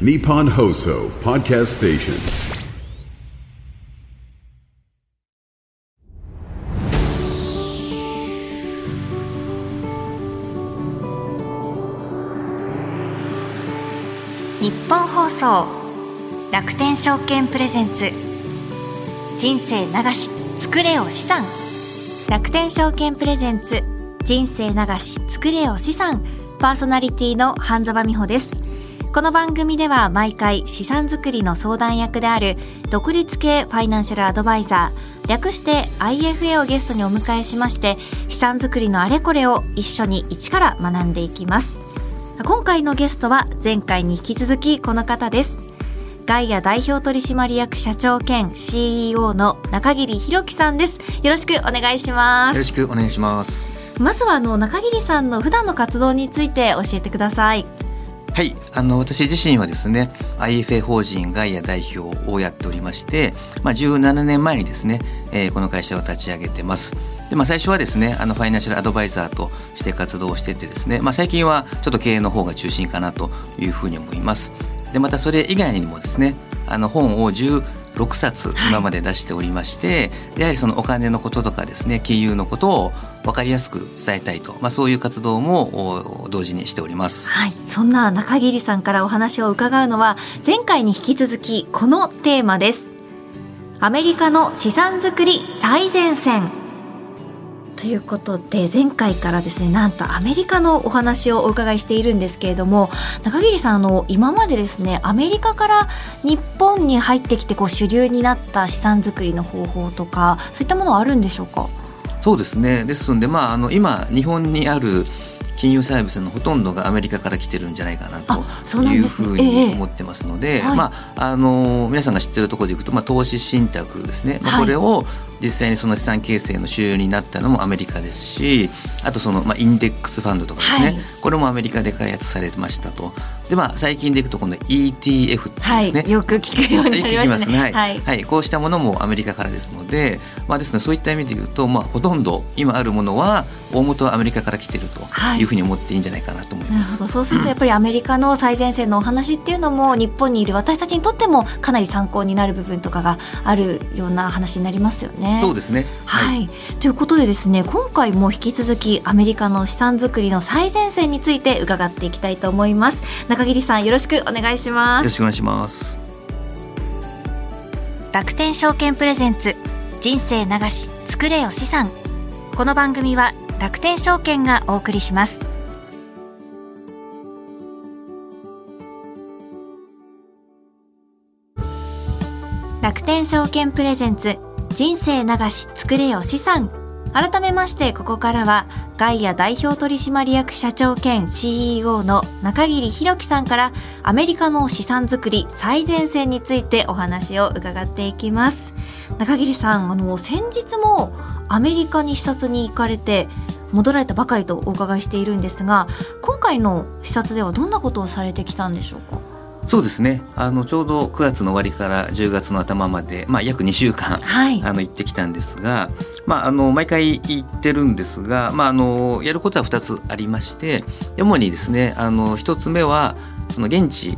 Nippon Hoso Podcast Station. 日本放送楽天証券プレゼンツ。人生流し作れよ資産。楽天証券プレゼンツ。人生流し作れよ資産。パーソナリティの半沢美穂です。この番組では毎回資産作りの相談役である独立系ファイナンシャルアドバイザー略して IFA をゲストにお迎えしまして資産作りのあれこれを一緒に一から学んでいきます。今回のゲストは前回に引き続きこの方です。ガイア代表取締役社長兼 CEO の中桐弘樹さんです。よろしくお願いします。よろしくお願いします。まずはあの中桐さんの普段の活動について教えてくださいはいあの私自身はですね IFA 法人ガイア代表をやっておりまして、まあ、17年前にですね、えー、この会社を立ち上げてます。で、まあ、最初はですねあのファイナンシャルアドバイザーとして活動しててですね、まあ、最近はちょっと経営の方が中心かなというふうに思います。でまたそれ以外にもですねあの本を6冊今まで出しておりまして、はい、やはりそのお金のこととかですね金融のことを分かりやすく伝えたいと、まあ、そういう活動も同時にしております、はい、そんな中桐さんからお話を伺うのは前回に引き続きこのテーマです。アメリカの資産作り最前線ということで前回からですねなんとアメリカのお話をお伺いしているんですけれども中桐さんあの今までですねアメリカから日本に入ってきてこう主流になった資産作りの方法とかそういったものはあるんでしょうか？そうですね。ですので、まあ、あの今日本にある金融サービスのほとんどがアメリカから来てるんじゃないかなというふうに思ってますので、まああの皆さんが知ってるところでいくと、まあ、投資信託ですね、まあ、これを実際にその資産形成の主流になったのもアメリカですしあとその、まあ、インデックスファンドとかですね、はい、これもアメリカで開発されましたとで、まあ、最近でいくとこの ETF ですね、はい、よく聞くようになりますね、ね、はい、はい、こうしたものもアメリカからですので,、まあですね、そういった意味で言うと、まあ、ほとんど今あるものは大元はアメリカから来てるというふうに思っていいんじゃないかなと思います。なるほど。そうするとやっぱりアメリカの最前線のお話っていうのも日本にいる私たちにとってもかなり参考になる部分とかがあるような話になりますよね。そうですね、はい、はい、ということでですね今回も引き続きアメリカの資産作りの最前線について伺っていきたいと思います中桐さんよろしくお願いします。よろしくお願いします。楽天証券プレゼンツ人生流し作れよ資産。この番組は楽天証券がお送りします。楽天証券プレゼンツ人生流し作れよ資産改めましてここからはガイア代表取締役社長兼 CEO の中桐弘樹さんからアメリカの資産作り最前線についてお話を伺っていきます。中桐さんあの先日もアメリカに視察に行かれて戻られたばかりとお伺いしているんですが今回の視察ではどんなことをされてきたんでしょうか？そうですね。あのちょうど9月の終わりから10月の頭まで、まあ、約2週間、はい、あの行ってきたんですが、まあ、あの毎回行ってるんですが、まあ、あのやることは2つありまして主にですねあの1つ目はその現地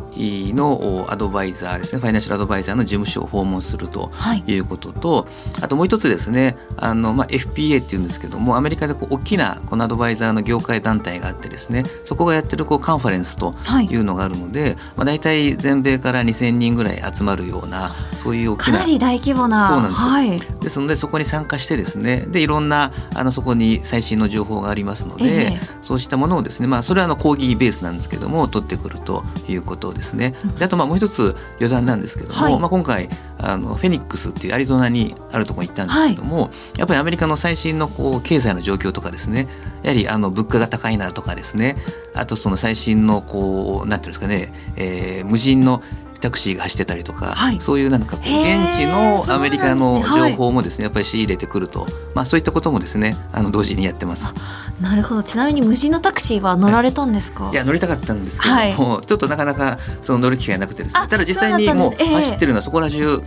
のアドバイザーですねファイナンシャルアドバイザーの事務所を訪問するとい。うことと、はい、あともう一つですねあの、まあ、FPA っていうんですけどもアメリカでこう大きなこのアドバイザーの業界団体があってですねそこがやってるこうカンファレンスとい。うのがあるので、はい、まあ、大体全米から2,000人ぐらい集まるようなそういう大きなかなり大規模なそうなんです、はい、ですのでそこに参加してですねでいろんなあのそこに最新の情報がありますので、えー、そうしたものをですねまあそれはあの講義ベースなんですけども取ってくるとということですね。であとまあもう一つ余談なんですけども、はい、まあ、今回あのフェニックスっていうアリゾナにあるところに行ったんですけども、はい、やっぱりアメリカの最新のこう経済の状況とかですねやはりあの物価が高いなとかですねあとその最新のこうなんていうんですかね、えー、無人のタクシーが走ってたりとか、はい、そういうなんか現地のアメリカの情報もですね、やっぱり仕入れてくると、まあ、そういったこともですねあの同時にやってます。なるほど。ちなみに無人のタクシーは乗られたんですか、はい、いや乗りたかったんですけども、はい、ちょっとなかなかその乗る機会なくてですね。ただ実際にもう走ってるのはそこら中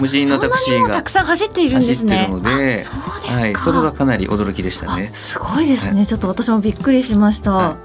無人のタクシーがたくさん走っているんですね。ので、はい、それはかなり驚きでしたね。すごいですね、ちょっと私もびっくりしました。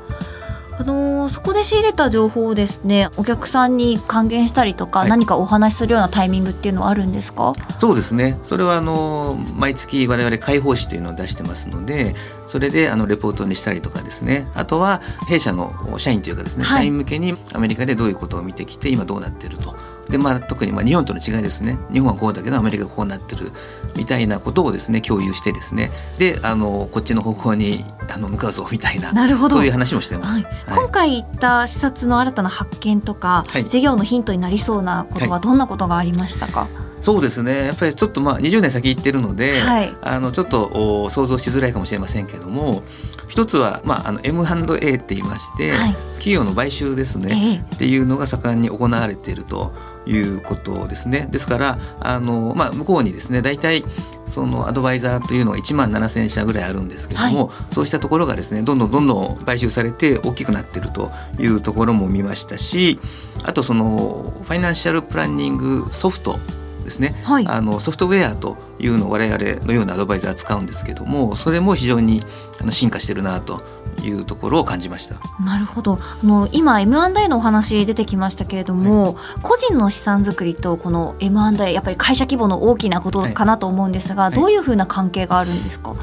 あのー、そこで仕入れた情報をですねお客さんに還元したりとか、はい、何かお話しするようなタイミングっていうのはあるんですか？そうですね。それはあの毎月我々開放誌というのを出してますのでそれであのレポートにしたりとかですね。あとは弊社の社員というかですね、はい、社員向けにアメリカでどういうことを見てきて今どうなっていると。でまあ、特にまあ日本との違いですね。日本はこうだけどアメリカがこうなってるみたいなことをですね共有してですねであのこっちの方向にあの向かうぞみたいななるほど。そういう話もしてます、はい。はい、今回言った視察の新たな発見とか、はい、事業のヒントになりそうなことはどんなことがありましたか、そうですね。やっぱりちょっとまあ20年先行ってるので、はい、あのちょっと想像しづらいかもしれませんけれども一つは、まあ、あの M&A って言いまして、はい、企業の買収ですね、え。っていうのが盛んに行われているということですね。ですからあの、まあ、向こうにですね大体そのアドバイザーというのが1万7,000社ぐらいあるんですけども、はい、そうしたところがですねどんどんどんどん買収されて大きくなってるというところも見ましたしあとそのファイナンシャルプランニングソフトですね、はい、あのソフトウェアというのを我々のようなアドバイザー使うんですけどもそれも非常にあの進化してるなというところを感じました。なるほど。あの今 M&A のお話出てきましたけれども、はい、個人の資産作りとこの M&A やっぱり会社規模の大きなことかなと思うんですが、はい、どういうふうな関係があるんですか、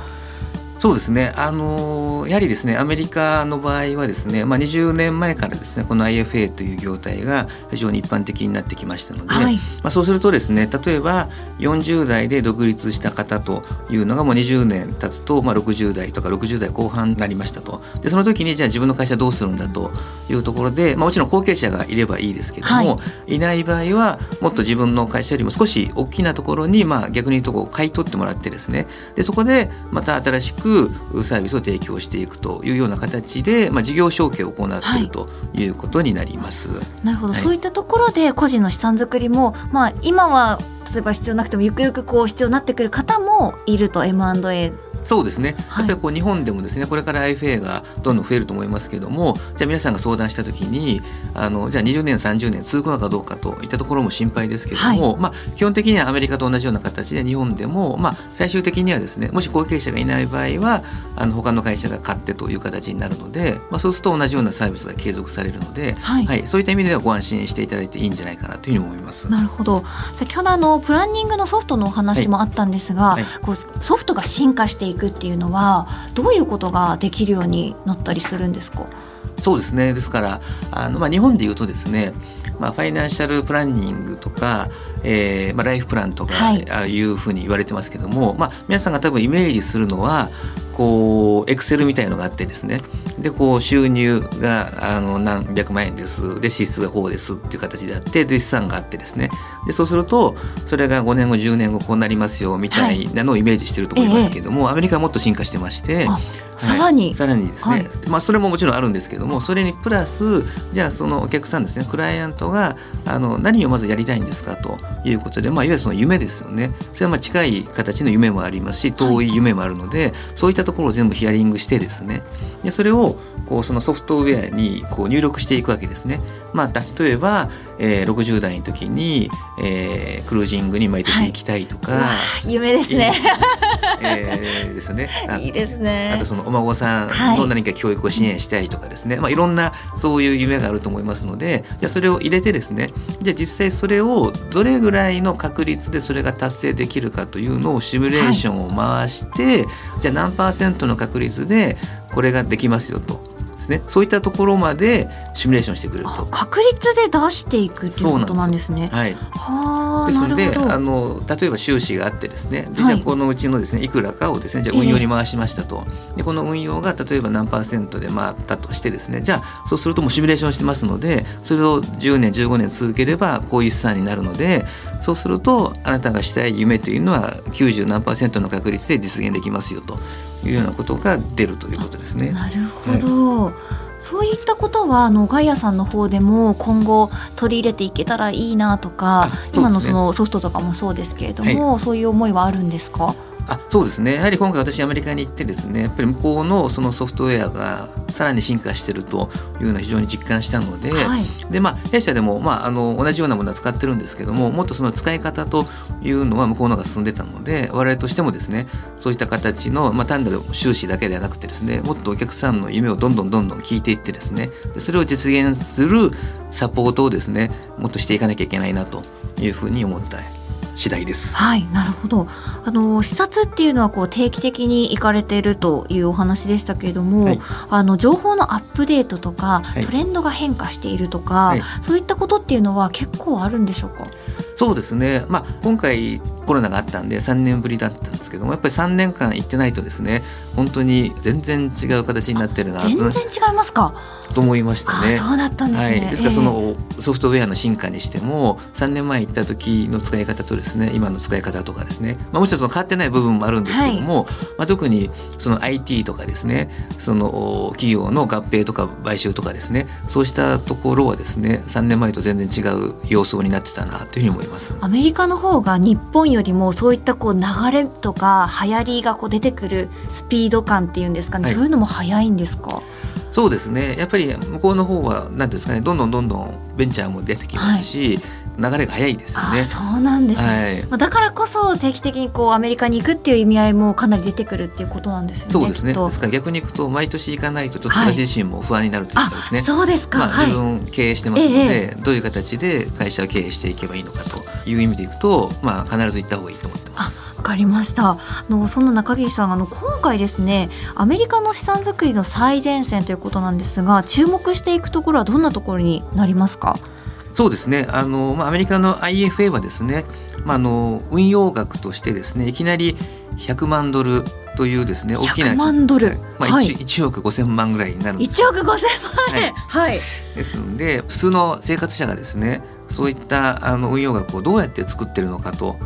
そうですね、あのやはりですねアメリカの場合はですね、まあ、20年前からですねこの IFA という業態が非常に一般的になってきましたので、はい、まあ、そうするとですね例えば40代で独立した方というのがもう20年経つと、まあ、60代とか60代後半になりましたと。でその時にじゃあ自分の会社どうするんだというところで、まあ、もちろん後継者がいればいいですけども、はい、いない場合はもっと自分の会社よりも少し大きなところに、まあ、逆に言うとこう買い取ってもらってですね。でそこでまた新しくくサービスを提供していくというような形で、まあ、事業承継を行っているとい。うことになります。はい、なるほど、はい、そういったところで個人の資産作りも、まあ、今は例えば必要なくてもゆくゆくこう必要になってくる方もいると M&A そうですね、やっぱりこう日本でもですねこれから IFA がどんどん増えると思いますけれどもじゃあ皆さんが相談した時にあのじゃあ20年30年続くのかどうかといったところも心配ですけれども、はい、まあ、基本的にはアメリカと同じような形で日本でも、まあ、最終的にはですねもし後継者がいない場合はあの他の会社が買ってという形になるので、まあ、そうすると同じようなサービスが継続されるので、はい、はい、そういった意味ではご安心していただいていいんじゃないかなというふうに思います。なるほど。先ほどあのプランニングのソフトのお話もあったんですが、はい、こうソフトが進化していくっていうのはどういうことができるようになったりするんですか？そうですね。ですからあの、まあ、日本でいうとですね、まあ、ファイナンシャルプランニングとか、えーまあ、ライフプランとか、はい、あいうふうに言われてますけども、まあ、皆さんが多分イメージするのはこうエクセルみたいのがあってですね。でこう収入があの何百万円です。で支出がこうですっていう形であってで資産があってですね。でそうするとそれが5年後10年後こうなりますよみたいなのをイメージしてると思いますけども、はいええ、アメリカはもっと進化してまして。さらに、はい、さらにですね、はい、まあ、それももちろんあるんですけどもそれにプラスじゃあそのお客さんですねクライアントがあの何をまずやりたいんですかということで、まあ、いわゆるその夢ですよね。それはまあ近い形の夢もありますし遠い夢もあるので、はい、そういったところを全部ヒアリングしてですねでそれをこうそのソフトウェアにこう入力していくわけですね。まあ、例えば、えー、60代の時に、えー、クルージングに毎年行きたいとか、はい、夢ですね。えー、ですね。いいですね。あとそのお孫さんの何か教育を支援したいとかですね、はい、まあ、いろんなそういう夢があると思いますのでじゃあそれを入れてですねじゃあ実際それをどれぐらいの確率でそれが達成できるかというのをシミュレーションを回して、はい、じゃあ何パーセントの確率でこれができますよと。ですね。そういったところまでシミュレーションしてくれると。確率で出していくっていうことなんですね。はい、はですのであの例えば収支があってですね。でじゃあこのうちのですねいくらかをですねじゃあ運用に回しましたと、えー、でこの運用が例えば何パーセントで回ったとしてですねじゃあそうするともうシミュレーションしてますのでそれを10年15年続ければこういう資産になるのでそうするとあなたがしたい夢というのは90何パーセントの確率で実現できますよというようなことが出るということですね。なるほど、はいそういったことはあのガイアさんの方でも今後取り入れていけたらいいなとか、ね、今のそのソフトとかもそうですけれども、はい、そういう思いはあるんですか？あそうですね。やはり今回私アメリカに行ってですねやっぱり向こうのそのソフトウェアがさらに進化しているというのは非常に実感したので,、でまあ、弊社でも、まあ、あの同じようなものは使ってるんですけどももっとその使い方というのは向こうの方が進んでたので我々としてもですねそういった形の、まあ、単なる収支だけではなくてですねもっとお客さんの夢をどんどんどんどん聞いていってですねそれを実現するサポートをですねもっとしていかなきゃいけないなというふうに思った次第です。はい、なるほど。あの視察っていうのはこう定期的に行かれているというお話でしたけれども、はい、あの情報のアップデートとか、はい、トレンドが変化しているとか、はい、そういったことっていうのは結構あるんでしょうか？そうですね。まあ今回コロナがあったんで3年ぶりだったんですけどもやっぱり3年間行ってないとですね本当に全然違う形になってるな全然違いますか、と思いましたね。そうだったんですね。はい、ですからそのソフトウェアの進化にしても3年前行った時の使い方とですね今の使い方とかですね、まあ、もちろんその変わってない部分もあるんですけども、はい、まあ、特にその IT とかですねその企業の合併とか買収とかですねそうしたところはですね3年前と全然違う様相になってたなというふうに思います。アメリカの方が日本よりもそういったこう流れとか流行りがこう出てくるスピード感っていうんですかね、はい、そういうのも早いんですか？そうですねやっぱり向こうの方は何ですかねどんどんどんどんベンチャーも出てきますし、はい、流れが早いですよね。そうなんですね、はい、だからこそ定期的にこうアメリカに行くっていう意味合いもかなり出てくるっていうことなんですよね。そうですね。ですから逆に行くと毎年行かないとちょっと私自身も不安になるというかですね。そうですか。まあ、自分経営してますので、ええ、どういう形で会社を経営していけばいいのかという意味でいくと、まあ必ず行った方がいいと思ってます。かりました。あのそんな中桐さんあの今回ですねアメリカの資産作りの最前線ということなんですが注目していくところはどんなところになりますか？そうですね。あの、まあ、アメリカの IFA はですね、まあ、あの運用額としてですねいきなり100万ドルというですね大きな100万ドル、まあ 1, はい、1億5,000万ぐらいになるんです。1億5,000万円、はい、はい、ですので普通の生活者がですねそういったあの運用額をどうやって作ってるのかと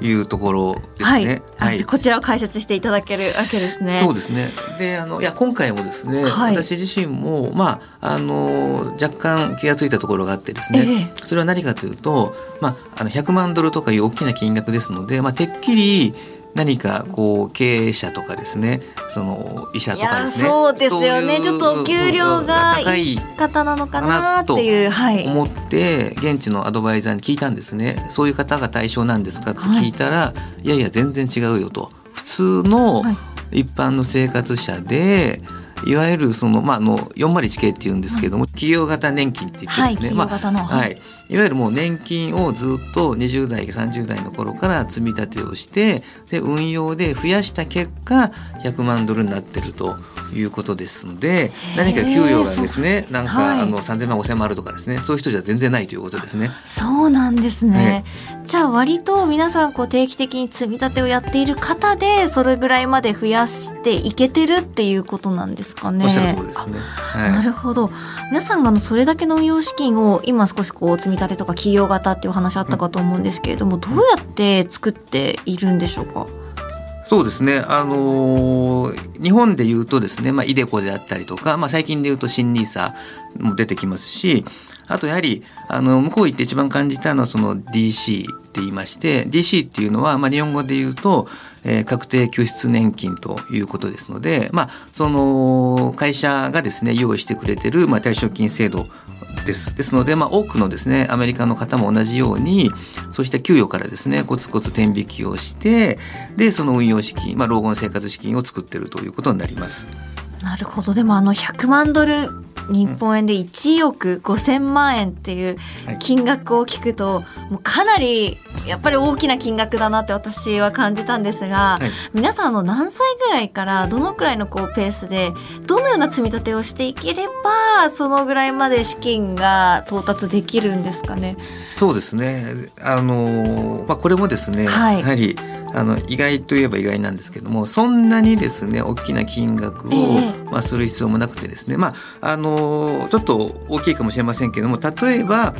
いうところですね。はい、はい、こちらを解説していただけるわけですね。そうですね。で、あのいや今回もですね、はい、私自身もまああの若干気が付いたところがあってですね、えそれは何かというと、まああの100万ドルとかいう大きな金額ですので、まあてっきり何かこう経営者とかですねその医者とかですね。そうですよね。ちょっとお給料がいい方なのかなっていう思って現地のアドバイザーに聞いたんですね。そういう方が対象なんですかって聞いたら、はい、いやいや全然違うよと。普通の一般の生活者で、はいいわゆるその、まあ、あの401系っていうんですけども、企業型年金って言ってですね、はい、まあ、はい、いわゆるもう年金をずっと20代30代の頃から積み立てをしてで運用で増やした結果100万ドルになってるということですので何か給与がですねなんか、はい、あの3000万5000万あるとかですねそういう人じゃ全然ないということですね。そうなんですね、じゃあ割と皆さんこう定期的に積み立てをやっている方でそれぐらいまで増やしていけてるっていうことなんですかね。おっしゃる通りですね。はい、なるほど。皆さんがあのそれだけの運用資金を今少しこう積み立てとか企業型っていう話あったかと思うんですけれども、どうやって作っているんでしょうか？そうですね、あのー、日本でいうとですね、まあ、イデコであったりとか、まあ、最近でいうと新ニーサも出てきますしあとやはりあの向こう行って一番感じたのはその DC って言いまして DC っていうのは、まあ、日本語で言うと、えー、確定拠出年金ということですので、まあ、その会社がですね用意してくれてる、まあ、退職金制度ですですので、まあ、多くのですねアメリカの方も同じようにそうした給与からですねコツコツ天引きをしてでその運用資金、まあ、老後の生活資金を作っているということになります。なるほどでもあの100万ドル日本円で1億5,000万円っていう金額を聞くと、もうかなりやっぱり大きな金額だなって私は感じたんですが、はい、皆さんの何歳ぐらいからどのくらいのこうペースでどのような積み立てをしていければそのぐらいまで資金が到達できるんですかね？そうですね。あの、まあ、これもですね、はい、やはりあの意外といえば意外なんですけどもそんなにですね大きな金額を、えー、まあ、する必要もなくてですね、まあ、あのちょっと大きいかもしれませんけども例えば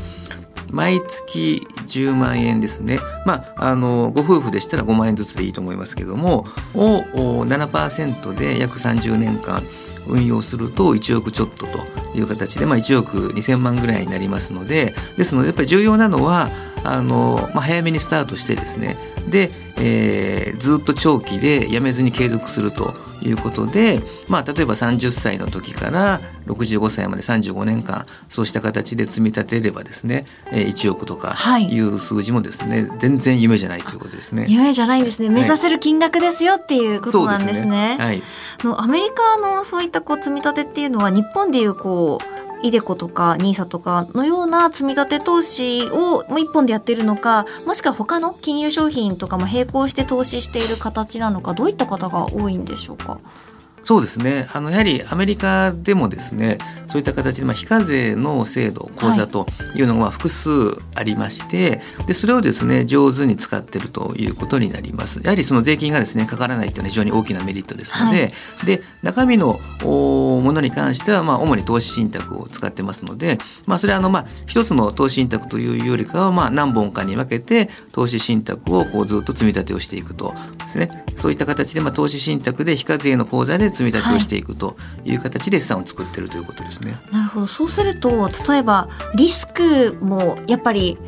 毎月10万円ですね、まあ、あのご夫婦でしたら5万円ずつでいいと思いますけどもを7%で約30年間運用すると1億ちょっとという形で、まあ、1億2,000万ぐらいになりますのでですのでやっぱり重要なのはあの、まあ、早めにスタートしてですね。でえー、ずっと長期でやめずに継続するということで、まあ、例えば30歳の時から65歳まで35年間そうした形で積み立てればですね1億とかい。う数字もですね、はい、全然夢じゃないということですね。夢じゃないですね。目指せる金額ですよっていうことなんですね。はい、のアメリカのそういったこう積み立てっていうのは日本でいうこうイデコとかニーサとかのような積み立て投資をもう一本でやっているのかもしくは他の金融商品とかも並行して投資している形なのかどういった方が多いんでしょうか？そうですね。あのやはりアメリカでもですねそういった形で、まあ、非課税の制度口座とい。うのが複数ありまして、はい、でそれをですね上手に使っているということになります。やはりその税金がですねかからないというのは非常に大きなメリットですのではい、で中身のものに関しては、まあ、主に投資信託を使ってますので、まあ、それはあの、まあ、一つの投資信託というよりかは、まあ、何本かに分けて投資信託をこうずっと積み立てをしていくとですね。そういった形で、まあ、投資信託で非課税の口座で積み立てをしていくという形で資産を作っているということですね。なるほど。そうすると例えばリスクもやっぱり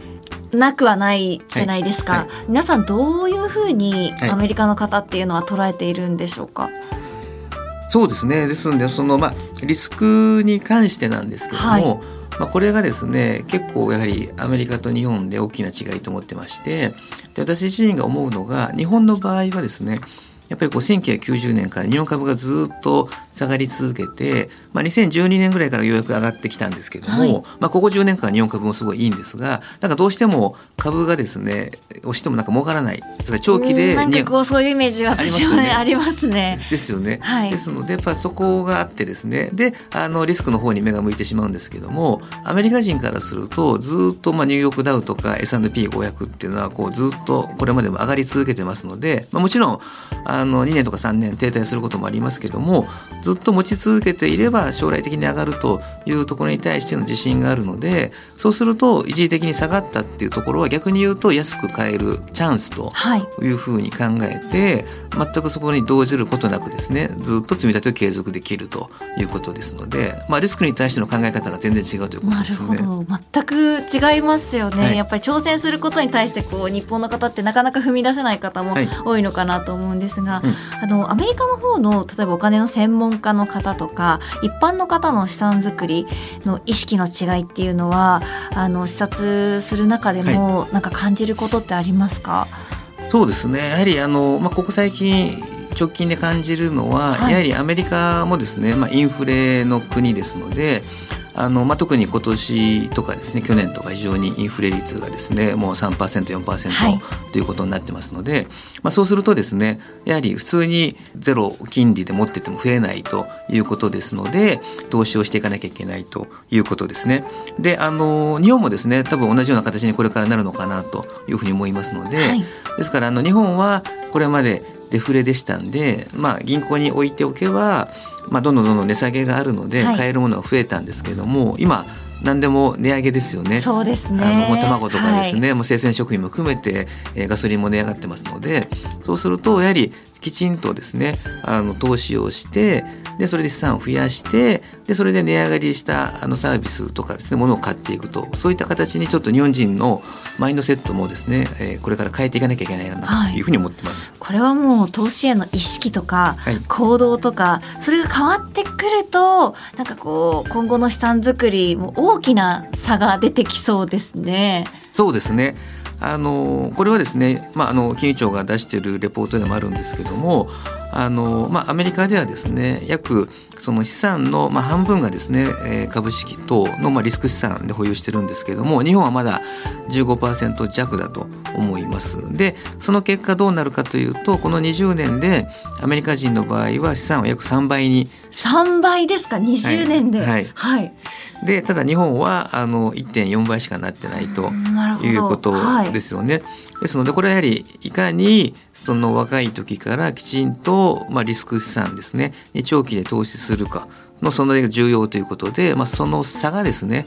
なくはないじゃないですか、はい。はい、皆さんどういうふうにアメリカの方っていうのは捉えているんでしょうか、はい、そうですね。ですのでその、まあ、リスクに関してなんですけども、まあ、これがですね結構やはりアメリカと日本で大きな違いと思ってましてで私自身が思うのが日本の場合はですねやっぱりこう1990年から日本株がずっと下がり続けて、まあ、2012年ぐらいからようやく上がってきたんですけども、はい、まあ、ここ10年間日本株もすごいいいんですがなんかどうしても株がですね押してもなんか儲からないですから長期でなんかこうそういうイメージが私はねありますね。ですよね。はい、ですのでやっぱそこがあってですねであのリスクの方に目が向いてしまうんですけどもアメリカ人からするとずっとまあニューヨークダウとか S&P500 っていうのはこうずっとこれまでも上がり続けてますので、まあ、もちろんあの2年とか3年停滞することもありますけどもずっと持ち続けていれば将来的に上がるというところに対しての自信があるのでそうすると一時的に下がったっていうところは逆に言うと安く買えるチャンスとい。うふうに考えて、はい、全くそこに動じることなくですねずっと積み立てを継続できるということですので、まあ、リスクに対しての考え方が全然違うということですね。なるほど。全く違いますよね、はい、やっぱり挑戦することに対してこう日本の方ってなかなか踏み出せない方も多いのかなと思うんですが、はいうん、あのアメリカの方の例えばお金の専門家の方とか一般の方の資産作りの意識の違いっていうのはあの視察する中でもなんか感じることってありますか、はい、そうですね。やはりあの、まあ、ここ最近直近で感じるのは、はい、やはりアメリカもですね、まあ、インフレの国ですのであのまあ、特に今年とかですね去年とか非常にインフレ率がですねもう 3%4%、はい、ということになってますので、まあ、そうするとですねやはり普通にゼロ金利で持ってても増えないということですので投資をしていかなきゃいけないということですね。であの日本もですね多分同じような形にこれからなるのかなというふうに思いますので、はい、ですからあの日本はこれまでデフレでしたんで、まあ、銀行に置いておけば、まあ、どんどんどんどん値下げがあるので、買えるものが増えたんですけれども今何でも値上げですよね。そうですね。あの卵とかですね、はい、もう生鮮食品も含めて、えー、ガソリンも値上がってますので、そうするとやはりきちんとですね、あの投資をして、でそれで資産を増やしてでそれで値上がりしたあのサービスとかですねものを買っていくとそういった形にちょっと日本人のマインドセットもですね、えー、これから変えていかなきゃいけないなとい。うふうに思ってます、はい、これはもう投資への意識とか行動とか、はい、それが変わってくるとなんかこう今後の資産作りも大きな差が出てきそうですね。そうですねあのこれはですね、まあ、あの金融庁が出しているレポートでもあるんですけどもあの、まあ、アメリカではですね約その資産の、まあ、半分がですね、えー、株式等の、まあ、リスク資産で保有してるんですけれども日本はまだ15%弱だと思います。でその結果どうなるかというとこの20年でアメリカ人の場合は資産は約3倍に3倍ですか？20年で。はい、はいはいでただ日本はあの1.4倍しかなってないということですよね。はい、ですのでこれはやはりいかにその若い時からきちんと、まあ、リスク資産ですね。長期で投資するかのそのが重要ということで、まあ、その差がですね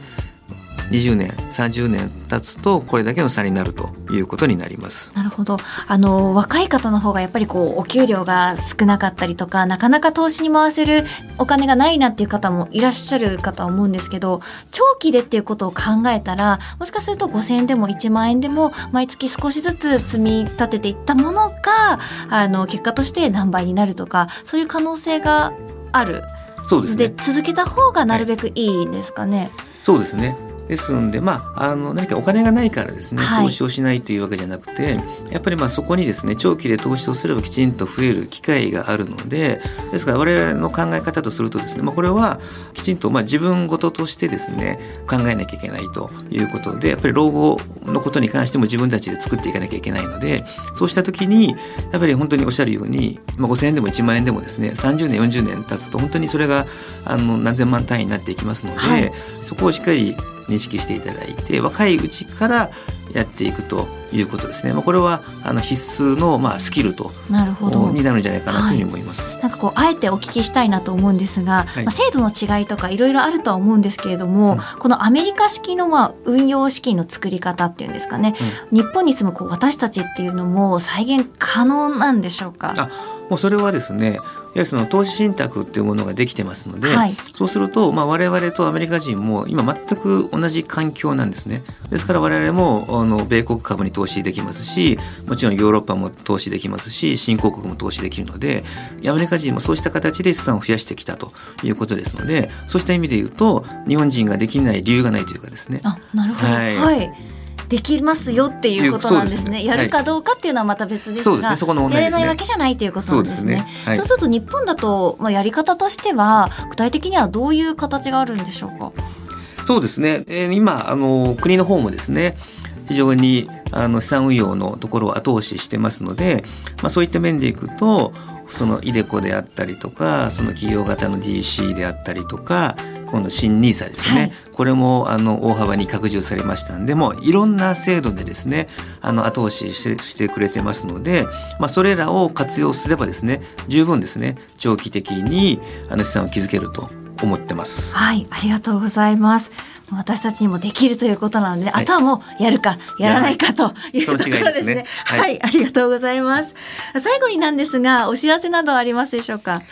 20年30年経つとこれだけの差になるということになりますなるほどあの若い方の方がやっぱりこうお給料が少なかったりとかなかなか投資に回せるお金がないなっていう方もいらっしゃるかとは思うんですけど長期でっていうことを考えたらもしかすると5,000円でも1万円でも毎月少しずつ積み立てていったものがあの結果として何倍になるとかそういう可能性がある。そうですね。続けた方がなるべくいいんですかね。はい、そうですね。ですので、まあ、あの何かお金がないからですね、投資をしないというわけじゃなくてやっぱりまあそこにですね長期で投資をすればきちんと増える機会があるのでですから我々の考え方とするとですね、まあ、これはきちんとまあ自分事としてですね考えなきゃいけないということでやっぱり老後のことに関しても自分たちで作っていかなきゃいけないのでそうした時にやっぱり本当におっしゃるように、まあ、5,000円でも1万円でもですね30年40年経つと本当にそれがあの何千万単位になっていきますので、はい、そこをしっかり認識していただいて若いうちからやっていくということですね。まあ、これはあの必須のまあスキルとなるほどになるんじゃないかなというふうに思います。はい、なんかこうあえてお聞きしたいなと思うんですが、はい、まあ、制度の違いとかいろいろあるとは思うんですけれども、うん、このアメリカ式のまあ運用資金の作り方っていうんですかね、うん、日本に住むこう私たちっていうのも再現可能なんでしょうか？あもうそれはですねやその投資信託っていうものができてますので、はい、そうすると、まあ、我々とアメリカ人も今全く同じ環境なんですね。ですから我々もあの米国株に投資できますしもちろんヨーロッパも投資できますし新興国も投資できるのでアメリカ人もそうした形で資産を増やしてきたということですのでそうした意味で言うと日本人ができない理由がないというかですね。あなるほど、はい、はいできますよっていうことなんですね。やるかどうかっていうのはまた別ですが、すね、やれないわけじゃないということなんですね。そう、ねはい、すると日本だと、まあ、やり方としては具体的にはどういう形があるんでしょうか？そうですね。えー、今あの国の方もですね。非常にあの資産運用のところを後押ししてますので、まあ、そういった面でいくとそのイデコであったりとかその企業型の DC であったりとか今度新 NISA ですよね、はい、これもあの大幅に拡充されましたんでもいろんな制度でですねあの後押ししてしてくれてますので、まあ、それらを活用すればですね十分ですね長期的にあの資産を築けると思ってます。はいありがとうございます私たちにもできるということなので、ねはい、あとはもうやるかやらないかというところですね。すねはい、はい、ありがとうございます。最後になんですが、お知らせなどありますでしょうか？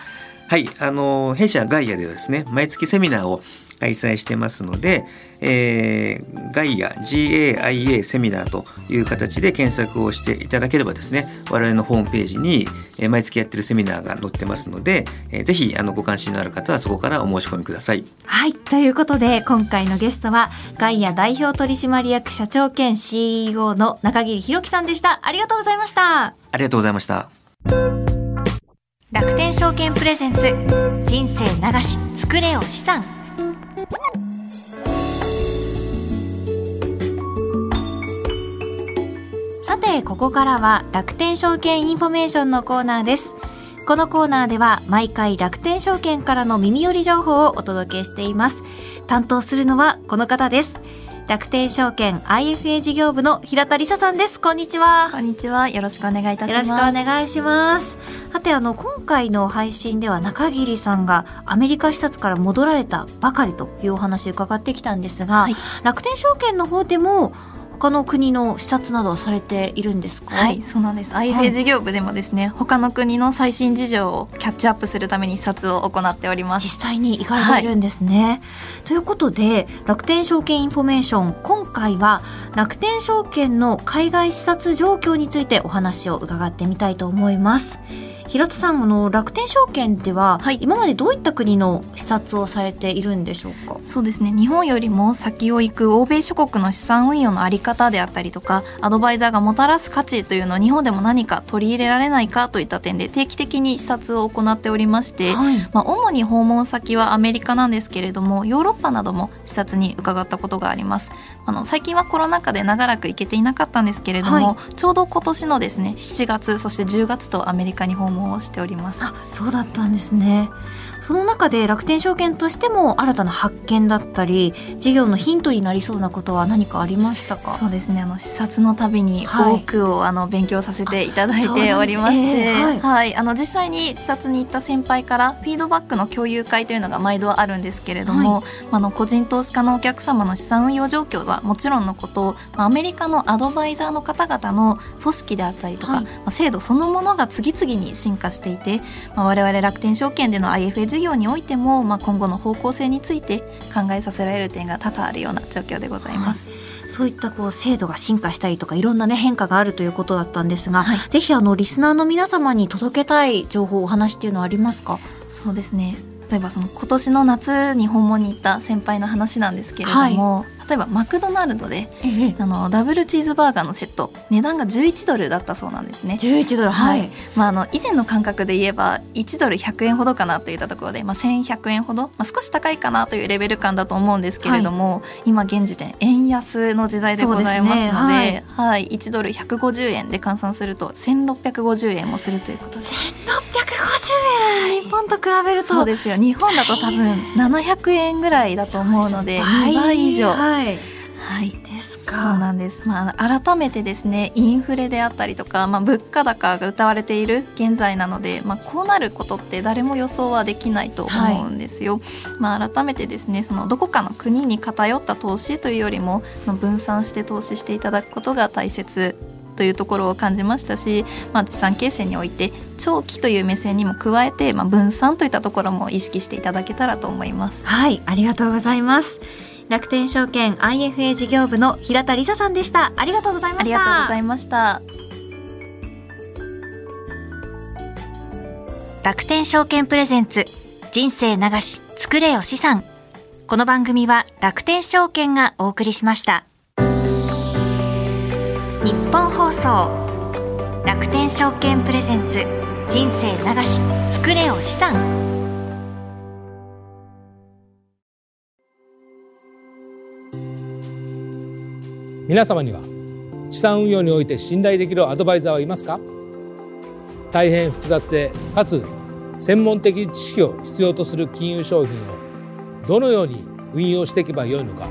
はい、あの弊社ガイアではですね毎月セミナーを開催してますので、えー、ガイア GAIA セミナーという形で検索をしていただければですね我々のホームページに、えー、毎月やってるセミナーが載ってますので、えー、ぜひあのご関心のある方はそこからお申し込みください。はいということで今回のゲストは GAIA 代表取締役社長兼 CEO の中桐啓貴さんでした。ありがとうございました。ありがとうございました楽天証券プレゼンツ。人生長し作れよ資産。さてここからは楽天証券インフォメーションのコーナーです。このコーナーでは毎回楽天証券からの耳寄り情報をお届けしています。担当するのはこの方です。楽天証券 IFA 事業部の平田理沙さんです。こんにちは。こんにちは。よろしくお願いいたします。よろしくお願いします。さてあの今回の配信では中桐さんがアメリカ視察から戻られたばかりというお話伺ってきたんですが、はい、楽天証券の方でも他の国の視察などはされているんですか？はいそうなんです。IFA 事業部でもですね、はい、他の国の最新事情をキャッチアップするために視察を行っております。実際に行かれているんですね、はい、ということで楽天証券インフォメーション今回は楽天証券の海外視察状況についてお話を伺ってみたいと思います平田さんあの楽天証券では、はい、今までどういった国の視察をされているんでしょうか？そうですね。日本よりも先を行く欧米諸国の資産運用のあり方であったりとかアドバイザーがもたらす価値というのを日本でも何か取り入れられないかといった点で定期的に視察を行っておりまして、はい、まあ、主に訪問先はアメリカなんですけれどもヨーロッパなども視察に伺ったことがありますあの最近はコロナ禍で長らく行けていなかったんですけれども、はい、ちょうど今年のですね7月そして10月とアメリカに訪問をしております。あそうだったんですねその中で楽天証券としても新たな発見だったり事業のヒントになりそうなことは何かありましたか？そうですね。あの視察のたびに多くを、はい、あの勉強させていただいておりまして、えー、はい、はい、あの実際に視察に行った先輩からフィードバックの共有会というのが毎度あるんですけれども、はい、あの個人投資家のお客様の資産運用状況はもちろんのことアメリカのアドバイザーの方々の組織であったりとか、はい、まあ、制度そのものが次々に進化していて、まあ、我々楽天証券での IFA 事業においても、まあ、今後の方向性について考えさせられる点が多々あるような状況でございます。はい。そういったこう制度が進化したりとかいろんなね変化があるということだったんですが、はい、ぜひあのリスナーの皆様に届けたい情報お話っていうのはありますか？そうですね。例えばその今年の夏に訪問に行った先輩の話なんですけれども、はい例えばマクドナルドで、ええ、あのダブルチーズバーガーのセット値段が11ドルだったそうなんですね。11ドルはい、はい、まあ、あの以前の感覚で言えば1ドル100円ほどかなといったところで、まあ、1100円ほど、まあ、少し高いかなというレベル感だと思うんですけれども、はい、今現時点円安の時代でございますので、ね、はい、はい、1ドル150円で換算すると1650円もするということで。1650円、日本と比べると。そうですよ。日本だと多分700円ぐらいだと思うので2倍。以上。はいはい、ですか。そうなんです。まあ改めてですね、インフレであったりとか、まあ物価高が謳われている現在なので、まあこうなることって誰も予想はできないと思うんですよ。はい、まあ改めてですね、そのどこかの国に偏った投資というよりも、まあ、分散して投資していただくことが大切というところを感じましたし、まあ、資産形成において長期という目線にも加えて、まあ、分散といったところも意識していただけたらと思います。はいありがとうございます楽天証券 IFA 事業部の平田理沙さんでした。ありがとうございました。ありがとうございました。楽天証券プレゼンツ人生流し作れよ資産。この番組は楽天証券がお送りしました。日本放送楽天証券プレゼンツ人生流し作れよ資産皆様には資産運用において信頼できるアドバイザーはいますか？大変複雑でかつ専門的知識を必要とする金融商品をどのように運用していけばよいのか？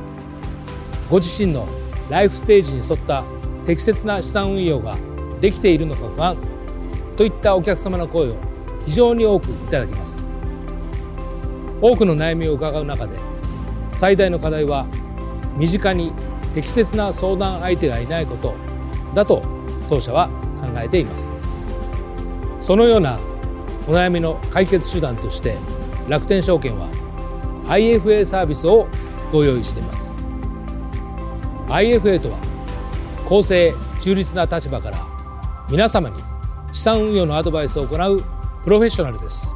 ご自身のライフステージに沿った適切な資産運用ができているのか不安といったお客様の声を非常に多くいただきます。多くの悩みを伺う中で最大の課題は身近に適切な相談相手がいないことだと当社は考えています。そのようなお悩みの解決手段として楽天証券は IFA サービスをご用意しています。IFA とは公正中立な立場から皆様に資産運用のアドバイスを行うプロフェッショナルです。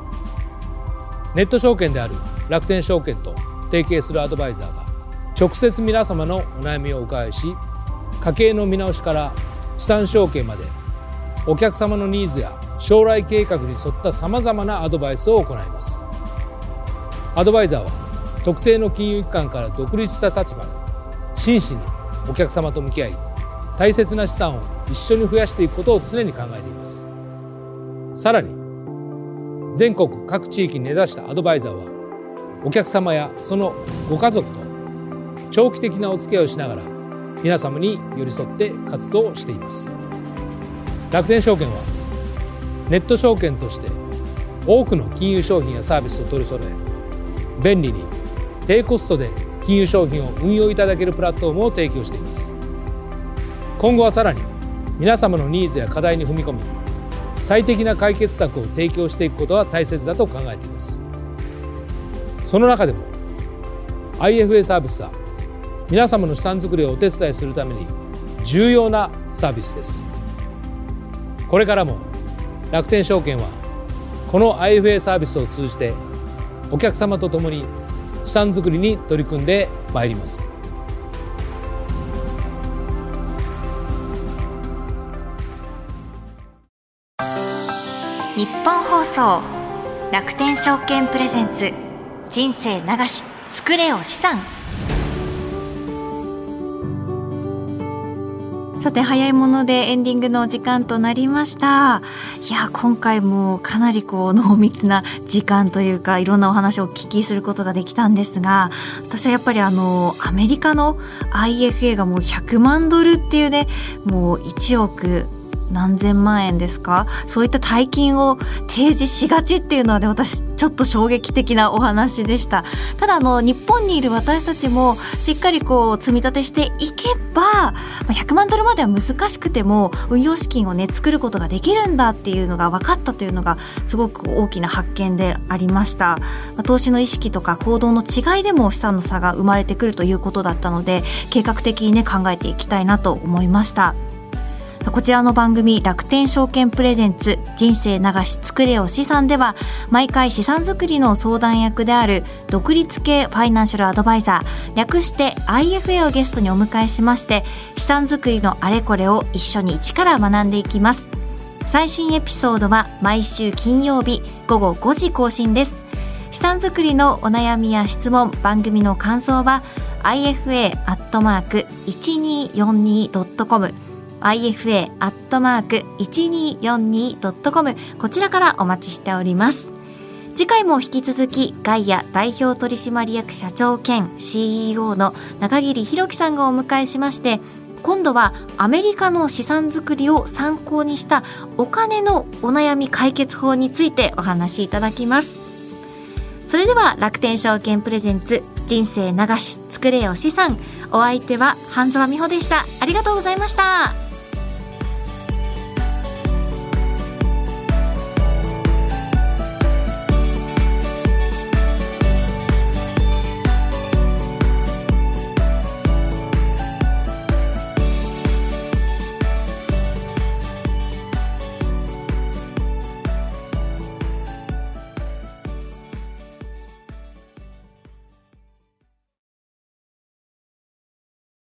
ネット証券である楽天証券と提携するアドバイザーが直接皆様のお悩みをお伺いし家計の見直しから資産承継までお客様のニーズや将来計画に沿ったさまざまなアドバイスを行います。アドバイザーは特定の金融機関から独立した立場で真摯にお客様と向き合い大切な資産を一緒に増やしていくことを常に考えています。さらに全国各地域に根ざしたアドバイザーはお客様やそのご家族と長期的なお付き合いをしながら皆様に寄り添って活動しています。楽天証券はネット証券として多くの金融商品やサービスを取り揃え便利に低コストで金融商品を運用いただけるプラットフォームを提供しています。今後はさらに皆様のニーズや課題に踏み込み最適な解決策を提供していくことは大切だと考えています。その中でも IFA サービスは皆様の資産作りをお手伝いするために重要なサービスです。これからも楽天証券はこの IFA サービスを通じてお客様と共に資産作りに取り組んでまいります。日本放送楽天証券プレゼンツ人生流し作れよ資産。さて早いものでエンディングの時間となりました。いや今回もかなりこう濃密な時間というかいろんなお話をお聞きすることができたんですが私はやっぱりあのアメリカの IFA がもう100万ドルっていうねもう1億何千万円ですか？そういった大金を提示しがちっていうのはね、私ちょっと衝撃的なお話でした。ただあの、日本にいる私たちもしっかりこう積み立てしていけば、100万ドルまでは難しくても運用資金をね、作ることができるんだっていうのが分かったというのがすごく大きな発見でありました。投資の意識とか行動の違いでも資産の差が生まれてくるということだったので、計画的にね、考えていきたいなと思いました。こちらの番組楽天証券プレゼンツ人生流し作れよ資産では毎回資産作りの相談役である独立系ファイナンシャルアドバイザー略して IFA をゲストにお迎えしまして資産作りのあれこれを一緒に一から学んでいきます。最新エピソードは毎週金曜日午後5時更新です。資産作りのお悩みや質問番組の感想は ifa.1242.com ifa.1242.com こちらからお待ちしております。次回も引き続きガイア代表取締役社長兼 CEO の中桐弘樹さんがお迎えしまして今度はアメリカの資産作りを参考にしたお金のお悩み解決法についてお話しいただきます。それでは楽天証券プレゼンツ人生流し作れよ資産。お相手は半沢美穂でした。ありがとうございました。